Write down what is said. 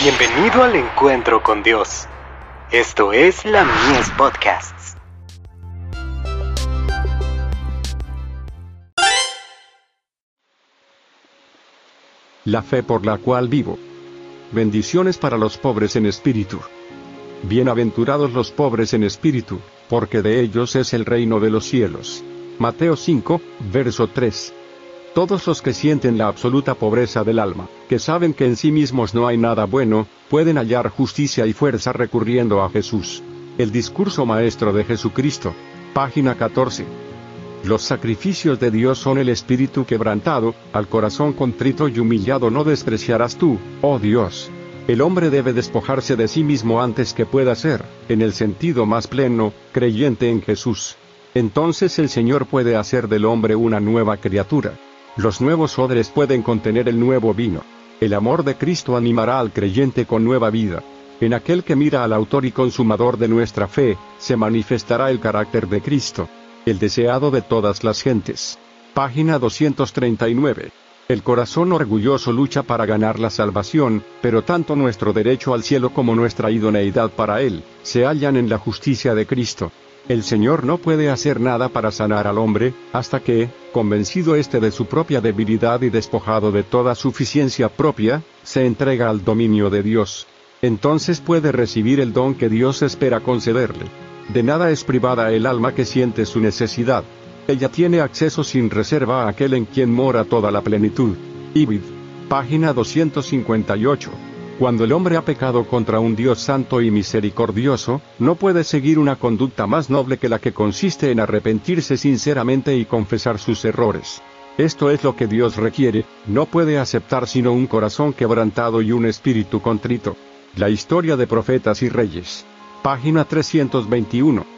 Bienvenido al encuentro con Dios. Esto es la Mies Podcasts. La fe por la cual vivo. Bendiciones para los pobres en espíritu. Bienaventurados los pobres en espíritu, porque de ellos es el reino de los cielos. Mateo 5, verso 3. Todos los que sienten la absoluta pobreza del alma, que saben que en sí mismos no hay nada bueno, pueden hallar justicia y fuerza recurriendo a Jesús. El discurso maestro de Jesucristo. Página 14. Los sacrificios de Dios son el espíritu quebrantado, al corazón contrito y humillado no despreciarás tú, oh Dios. El hombre debe despojarse de sí mismo antes que pueda ser, en el sentido más pleno, creyente en Jesús. Entonces el Señor puede hacer del hombre una nueva criatura. Los nuevos odres pueden contener el nuevo vino. El amor de Cristo animará al creyente con nueva vida. En aquel que mira al autor y consumador de nuestra fe, se manifestará el carácter de Cristo, el deseado de todas las gentes. Página 239. El corazón orgulloso lucha para ganar la salvación, pero tanto nuestro derecho al cielo como nuestra idoneidad para él, se hallan en la justicia de Cristo. El Señor no puede hacer nada para sanar al hombre, hasta que, convencido éste de su propia debilidad y despojado de toda suficiencia propia, se entrega al dominio de Dios. Entonces puede recibir el don que Dios espera concederle. De nada es privada el alma que siente su necesidad. Ella tiene acceso sin reserva a aquel en quien mora toda la plenitud. Ibid. Página 258. Cuando el hombre ha pecado contra un Dios santo y misericordioso, no puede seguir una conducta más noble que la que consiste en arrepentirse sinceramente y confesar sus errores. Esto es lo que Dios requiere, no puede aceptar sino un corazón quebrantado y un espíritu contrito. La historia de profetas y reyes. Página 321.